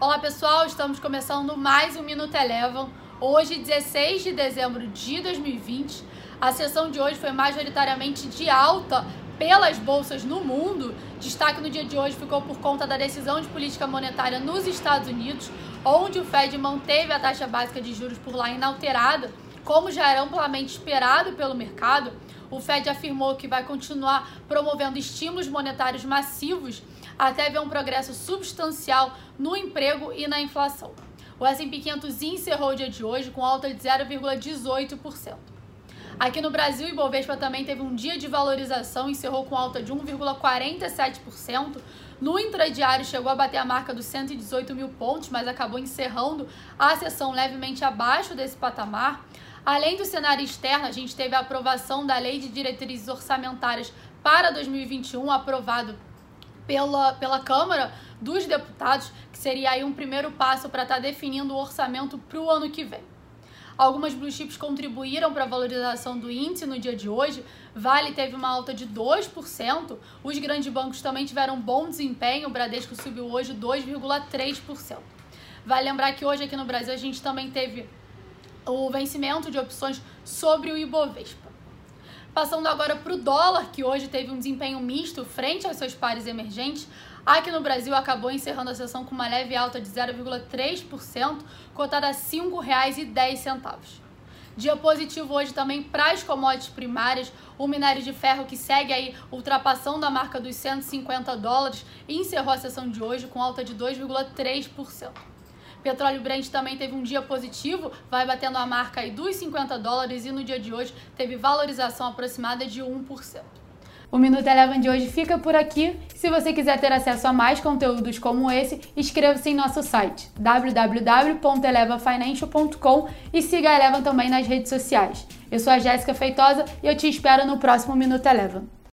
Olá pessoal, estamos começando mais um Minuto Elevam. Hoje, 16 de dezembro de 2020. A sessão de hoje foi majoritariamente de alta pelas bolsas no mundo. Destaque no dia de hoje ficou por conta da decisão de política monetária nos Estados Unidos, onde o Fed manteve a taxa básica de juros por lá inalterada, como já era amplamente esperado pelo mercado. O Fed afirmou que vai continuar promovendo estímulos monetários massivos até ver um progresso substancial no emprego e na inflação. O S&P 500 encerrou o dia de hoje com alta de 0,18%. Aqui no Brasil, o Ibovespa também teve um dia de valorização, encerrou com alta de 1,47%. No intradiário chegou a bater a marca dos 118 mil pontos, mas acabou encerrando a sessão levemente abaixo desse patamar. Além do cenário externo, a gente teve a aprovação da Lei de Diretrizes Orçamentárias para 2021, aprovado pela, pela Câmara dos Deputados, que seria aí um primeiro passo para estar tá definindo o orçamento para o ano que vem. Algumas blue chips contribuíram para a valorização do índice no dia de hoje. Vale teve uma alta de 2%. Os grandes bancos também tiveram bom desempenho. O Bradesco subiu hoje 2,3%. Vale lembrar que hoje aqui no Brasil a gente também teve o vencimento de opções sobre o Ibovespa. Passando agora para o dólar, que hoje teve um desempenho misto frente aos seus pares emergentes. Aqui no Brasil acabou encerrando a sessão com uma leve alta de 0,3%, cotada a R$ 5,10. Dia positivo hoje também para as commodities primárias, o minério de ferro que segue aí ultrapassando a marca dos 150 dólares e encerrou a sessão de hoje com alta de 2,3%. Petróleo Brent também teve um dia positivo, vai batendo a marca aí dos 50 dólares e no dia de hoje teve valorização aproximada de 1%. O Minuto Eleven de hoje fica por aqui. Se você quiser ter acesso a mais conteúdos como esse, inscreva-se em nosso site www.elevafinancial.com e siga a Eleven também nas redes sociais. Eu sou a Jéssica Feitosa e eu te espero no próximo Minuto Eleven.